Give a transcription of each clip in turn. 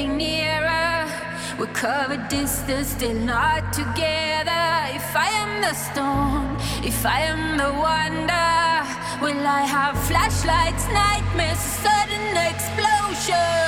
getting nearer. We cover distance, still not together. If I am the storm, if I am the wonder, will I have flashlights, nightmares, sudden explosion?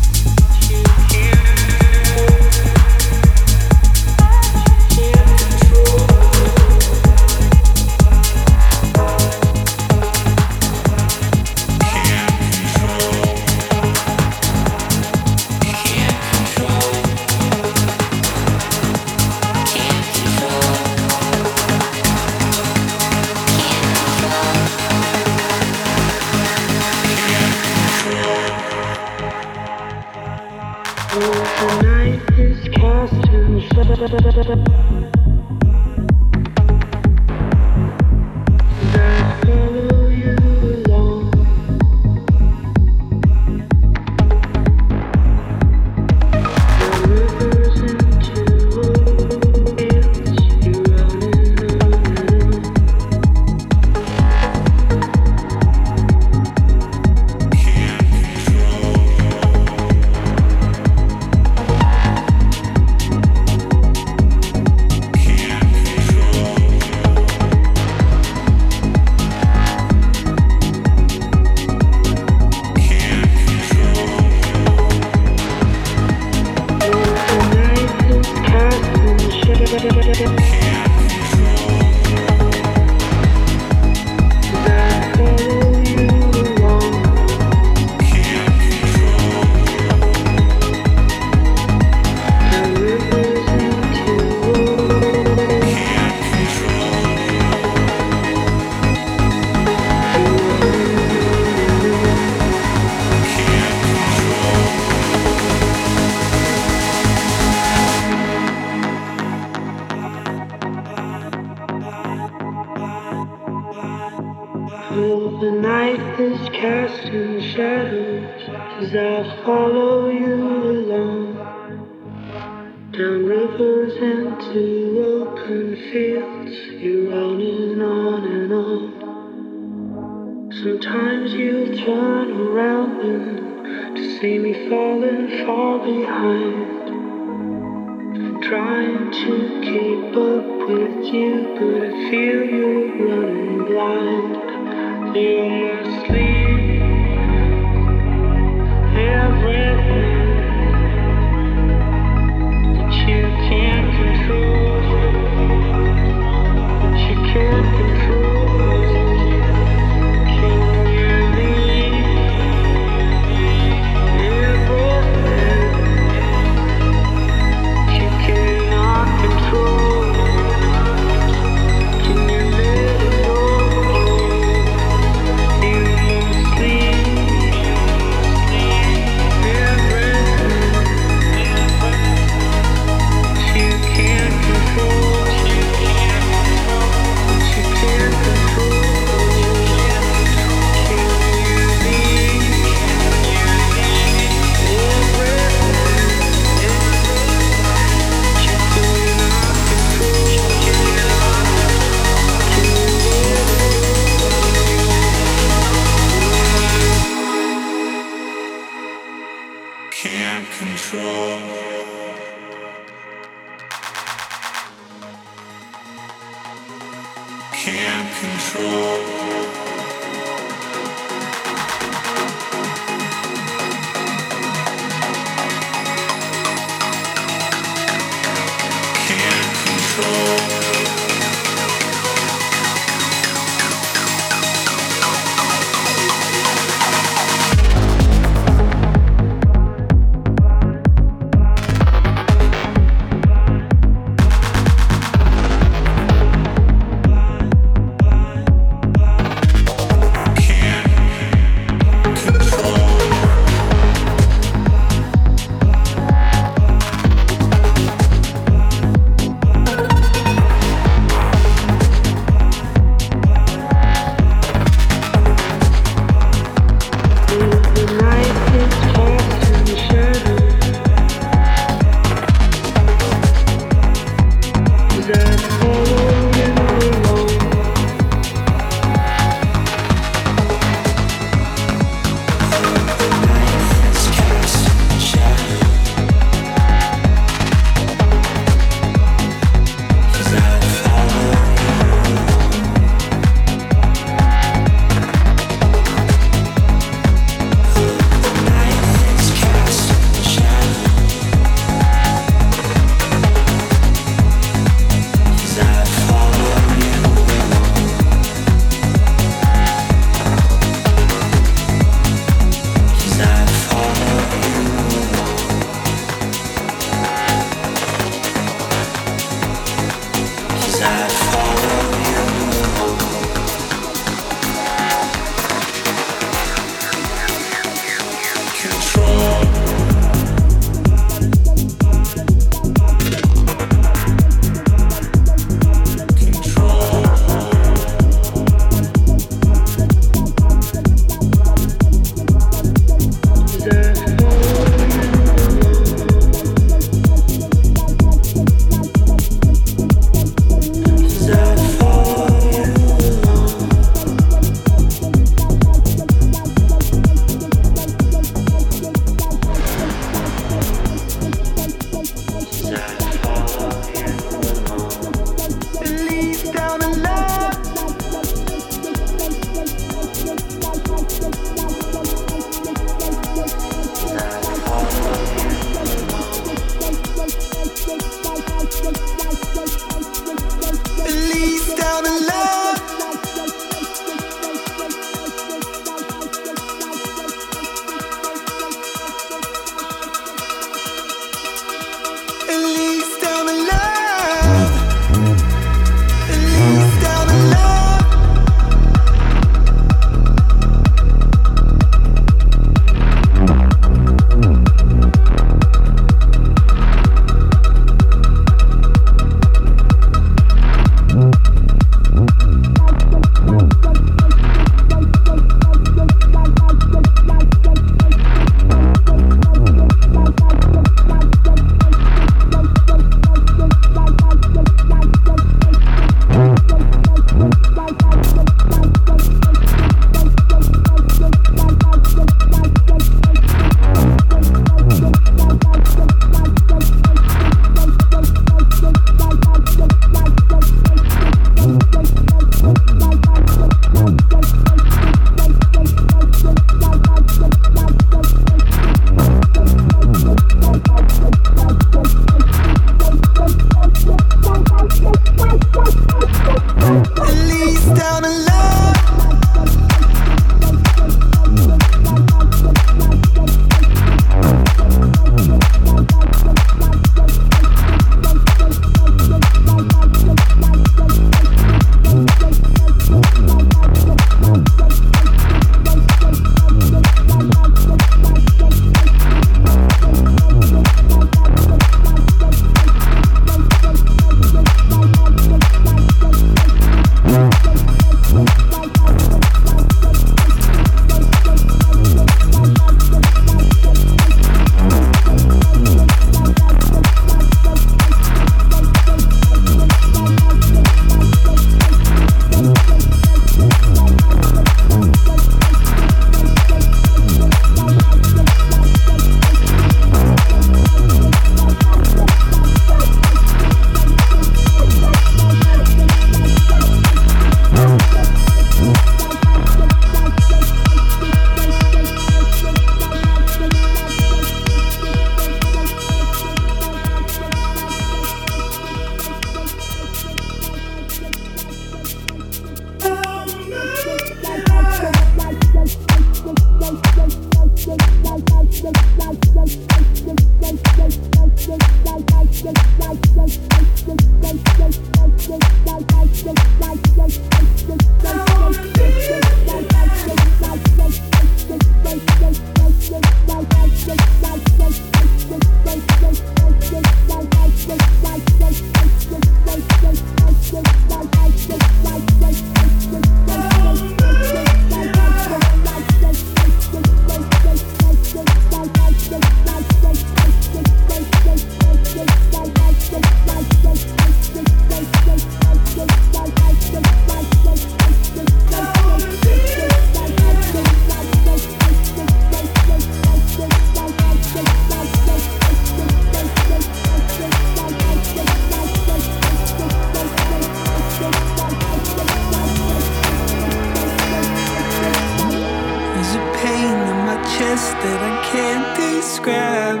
can't describe.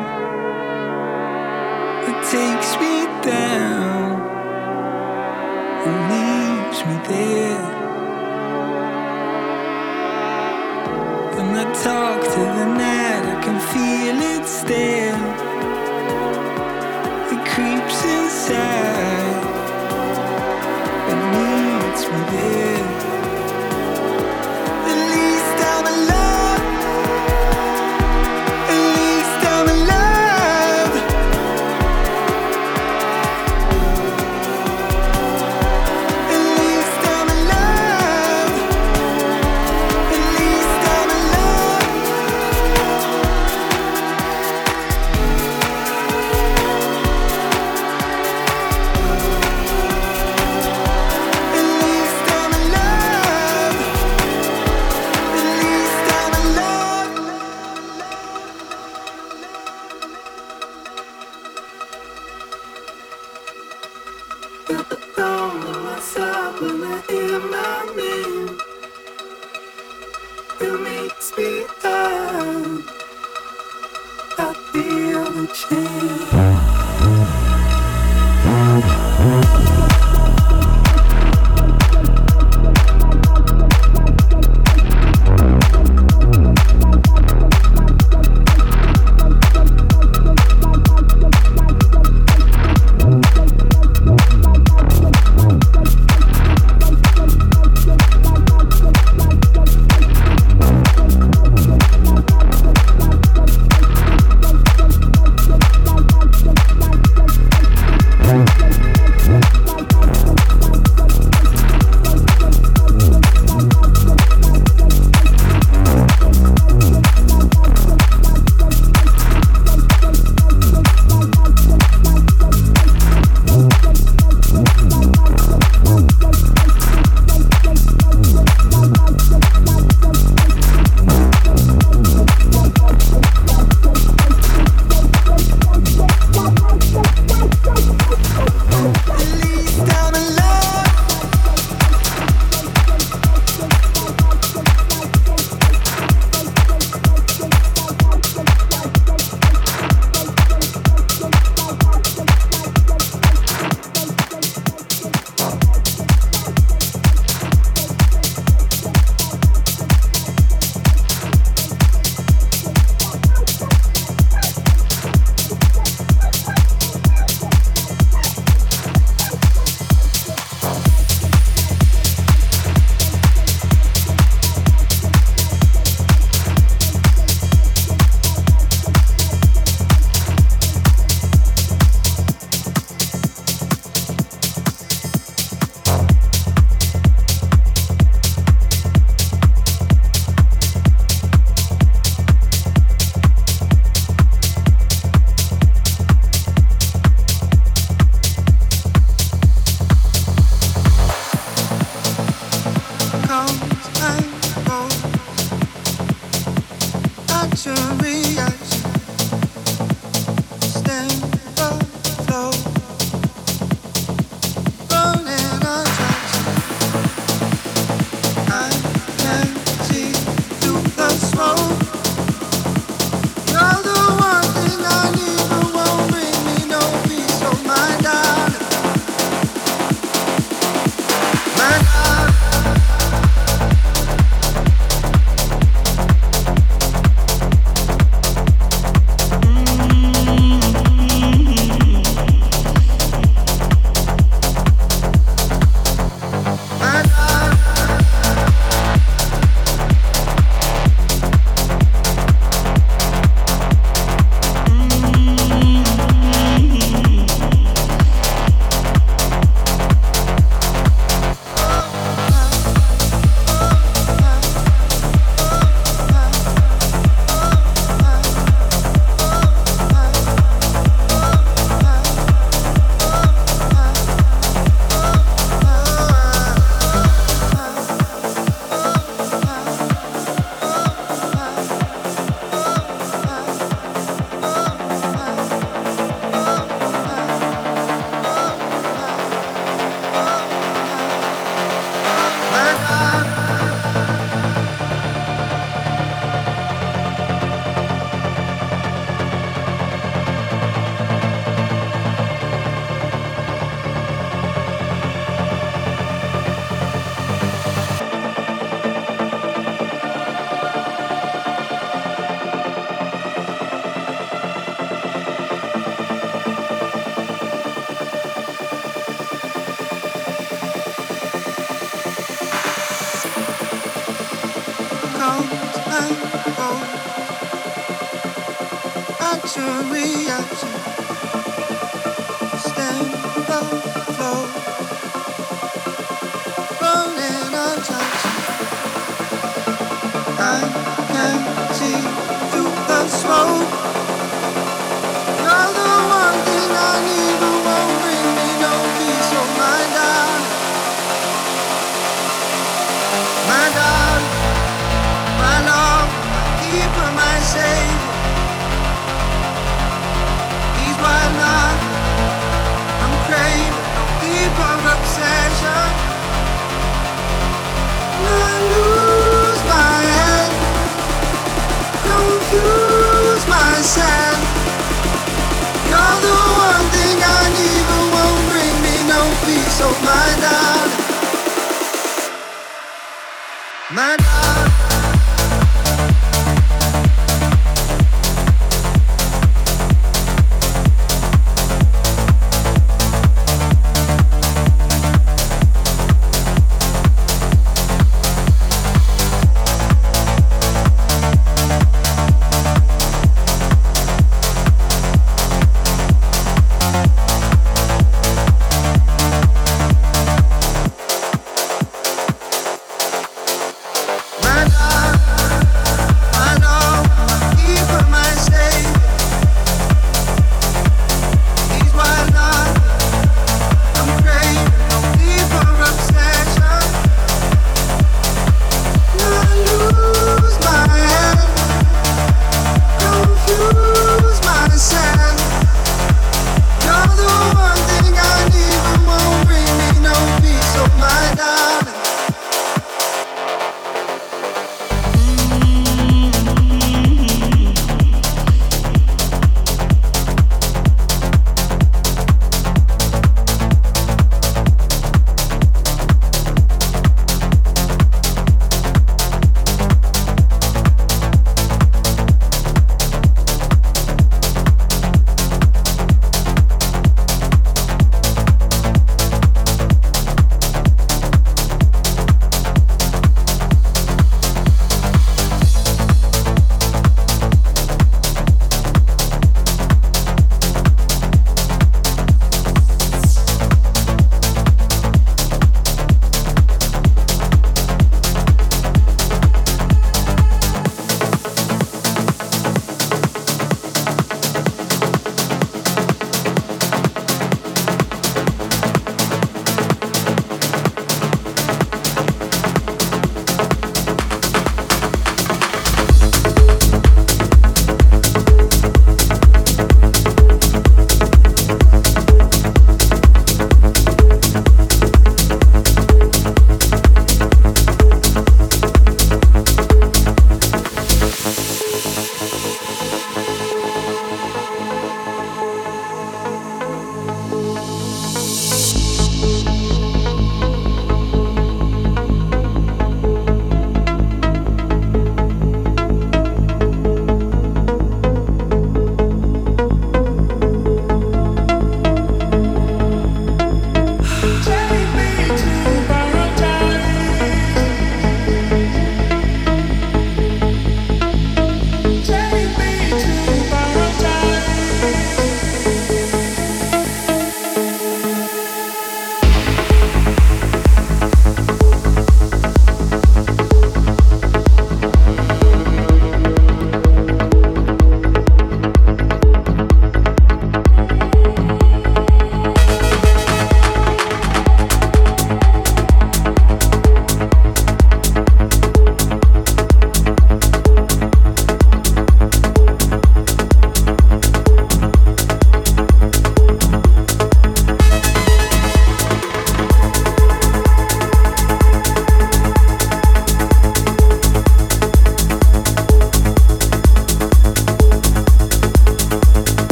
It takes me down and leaves me there. When I talk to the night, I can feel it still. It creeps inside and leaves me there.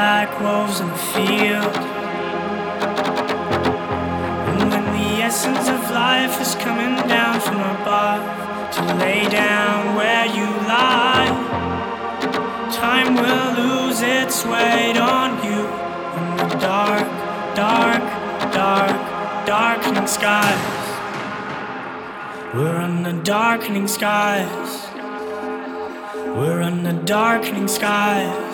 like wolves in the field. And when the essence of life is coming down from above to lay down where you lie, time will lose its weight on you in the dark, dark, dark, darkening skies. We're under darkening skies. We're under darkening skies.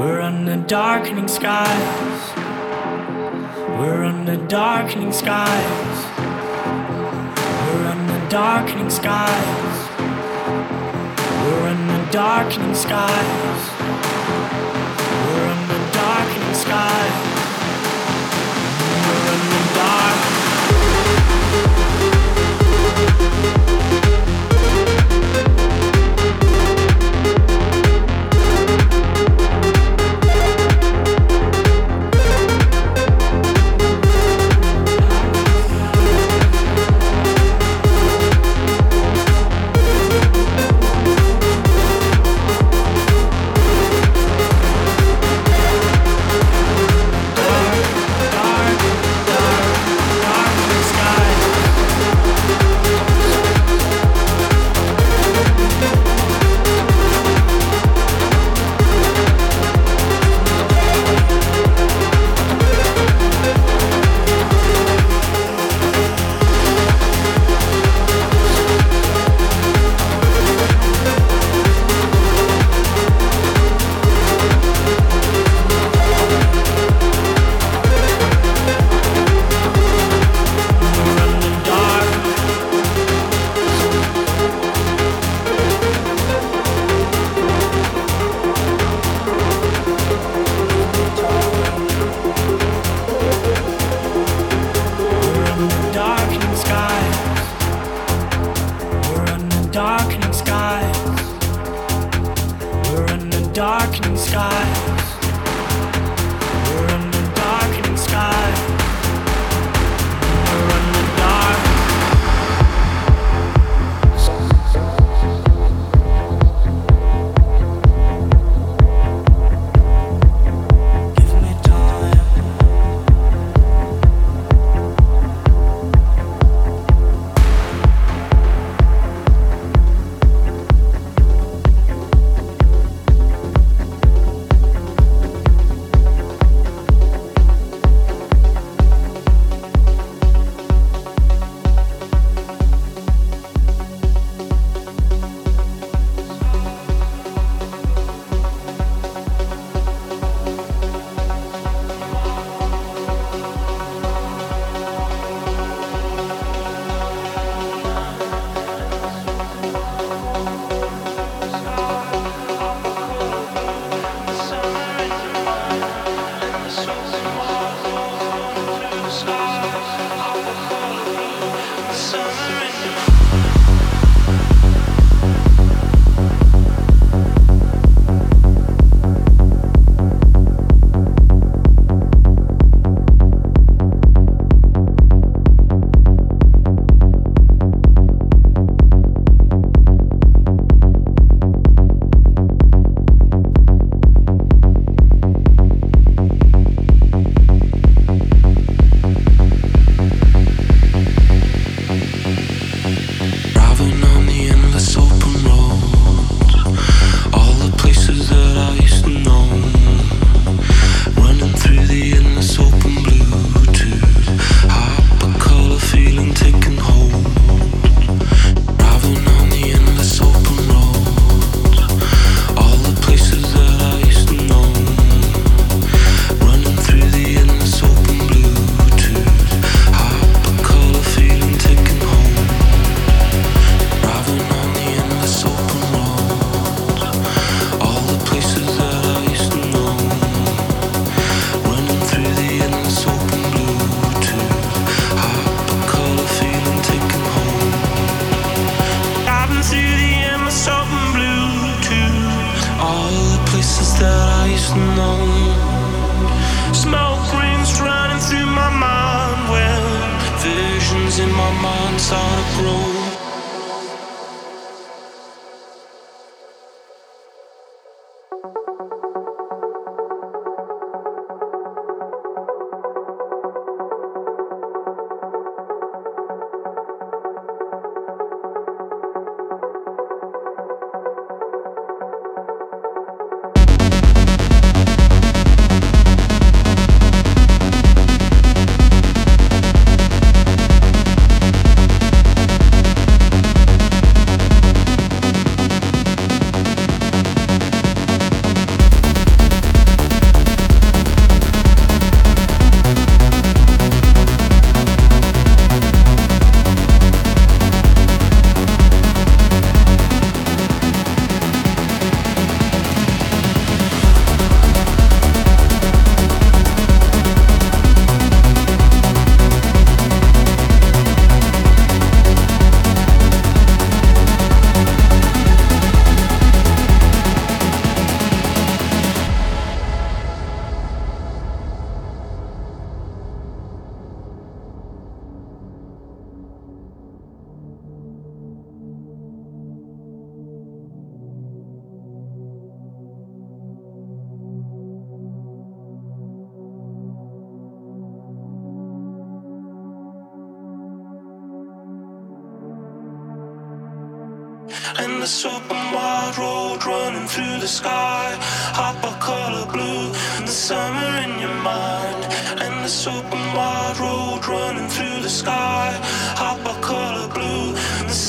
We're under darkening skies. We're under darkening skies. We're under darkening skies. We're under darkening skies.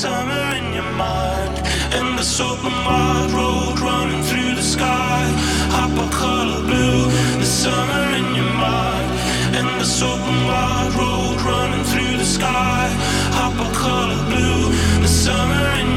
summer in your mind. And this open wide road running through the sky. Hop a color blue the summer in your mind. And this open wide road running through the sky. Hop a color blue the summer in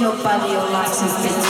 your body, your life has been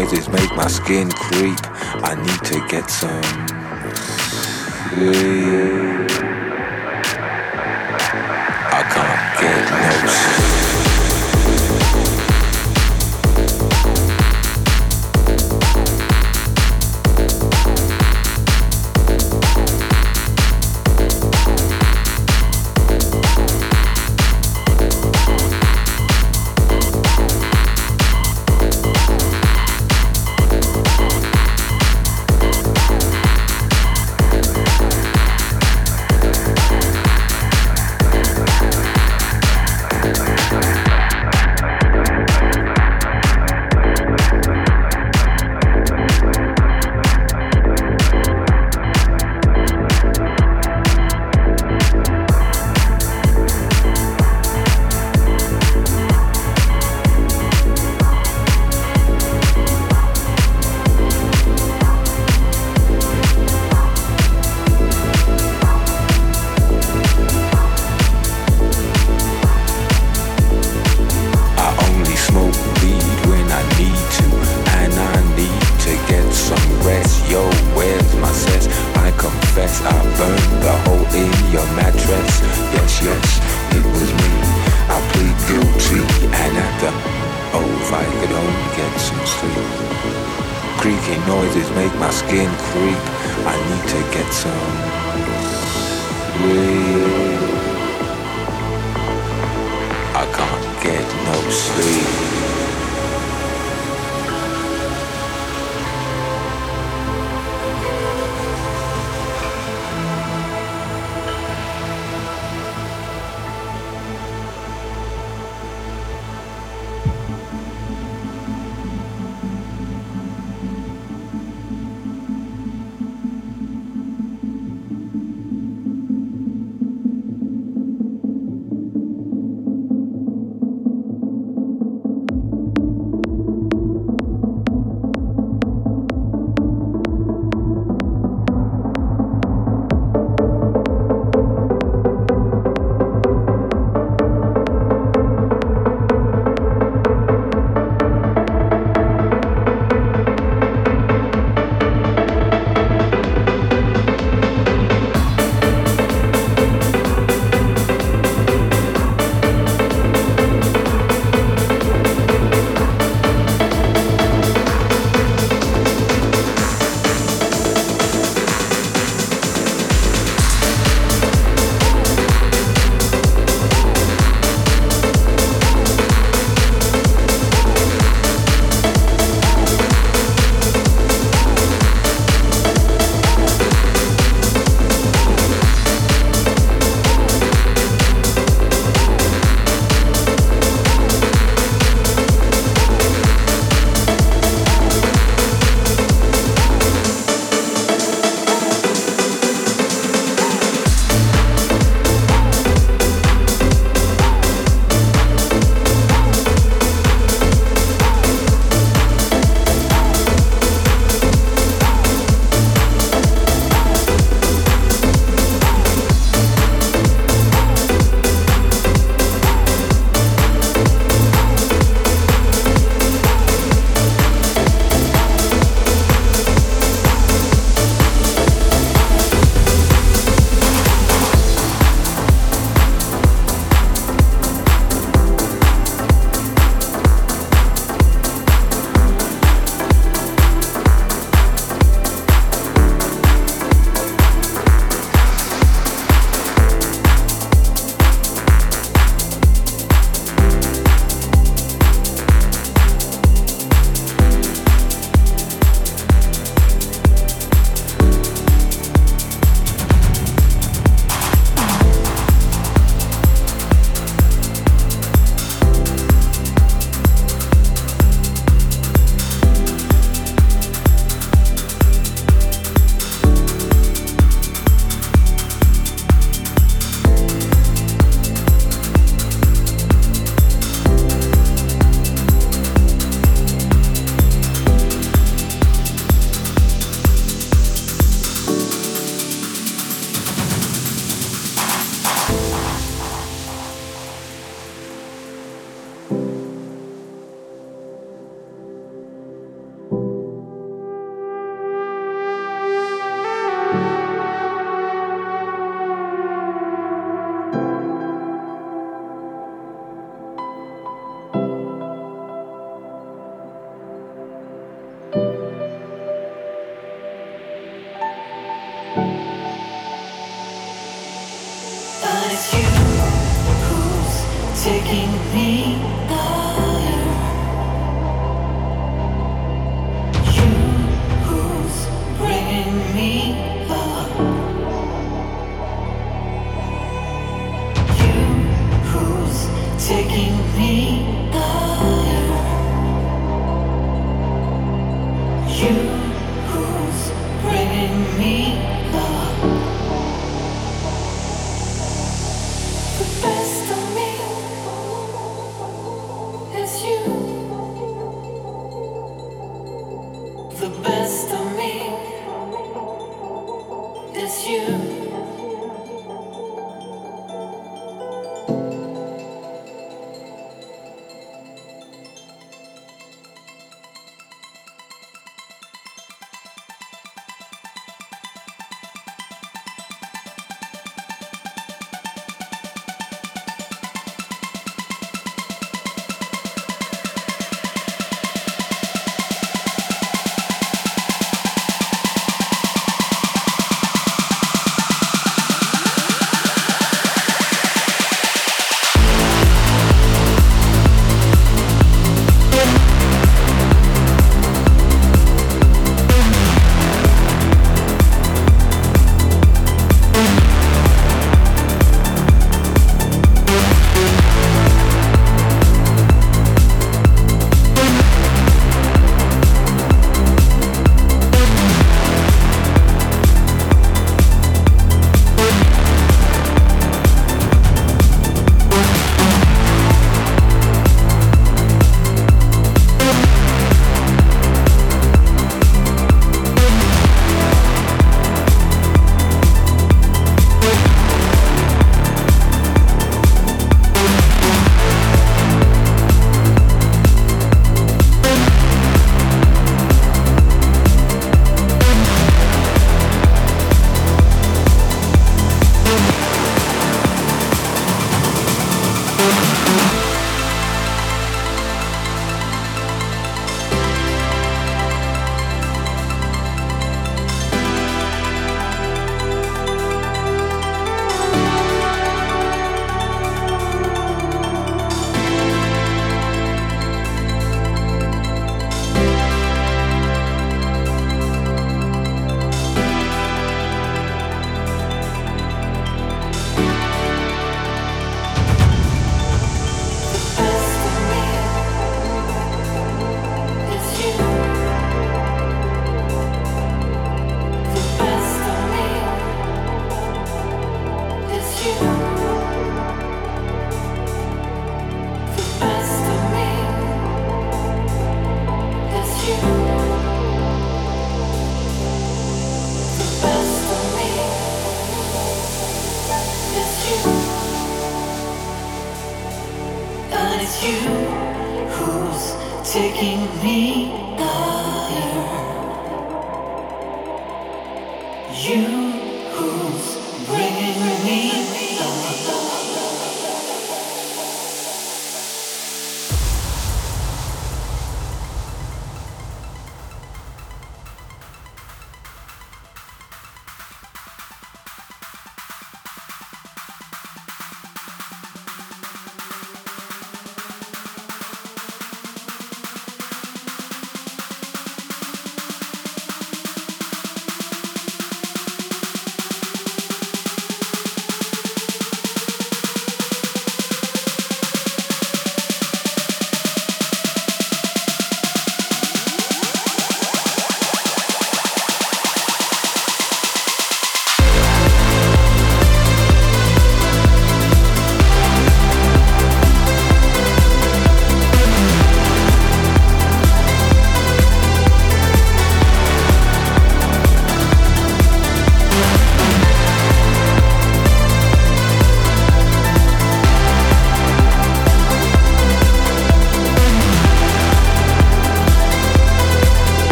noises make my skin creep. I need to get some sleep.